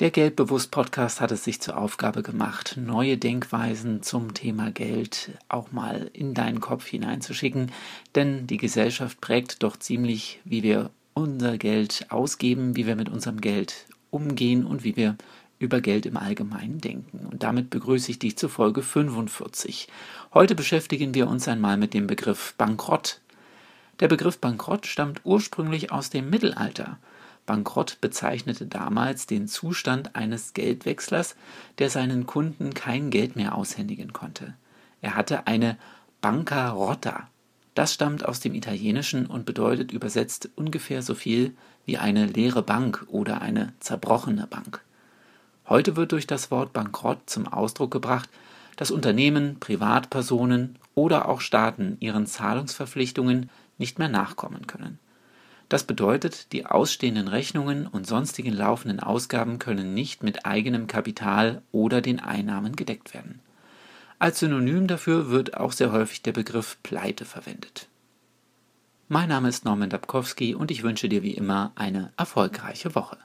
Der Geldbewusst Podcast hat es sich zur Aufgabe gemacht, neue Denkweisen zum Thema Geld auch mal in deinen Kopf hineinzuschicken, denn die Gesellschaft prägt doch ziemlich, wie wir unser Geld ausgeben, wie wir mit unserem Geld umgehen und wie wir über Geld im Allgemeinen denken. Und damit begrüße ich dich zu Folge 45. Heute beschäftigen wir uns einmal mit dem Begriff Bankrott. Der Begriff Bankrott stammt ursprünglich aus dem Mittelalter. Bankrott bezeichnete damals den Zustand eines Geldwechslers, der seinen Kunden kein Geld mehr aushändigen konnte. Er hatte eine Bancarotta. Das stammt aus dem Italienischen und bedeutet übersetzt ungefähr so viel wie eine leere Bank oder eine zerbrochene Bank. Heute wird durch das Wort Bankrott zum Ausdruck gebracht, dass Unternehmen, Privatpersonen oder auch Staaten ihren Zahlungsverpflichtungen nicht mehr nachkommen können. Das bedeutet, die ausstehenden Rechnungen und sonstigen laufenden Ausgaben können nicht mit eigenem Kapital oder den Einnahmen gedeckt werden. Als Synonym dafür wird auch sehr häufig der Begriff Pleite verwendet. Mein Name ist Norman Dabkowski und ich wünsche dir wie immer eine erfolgreiche Woche.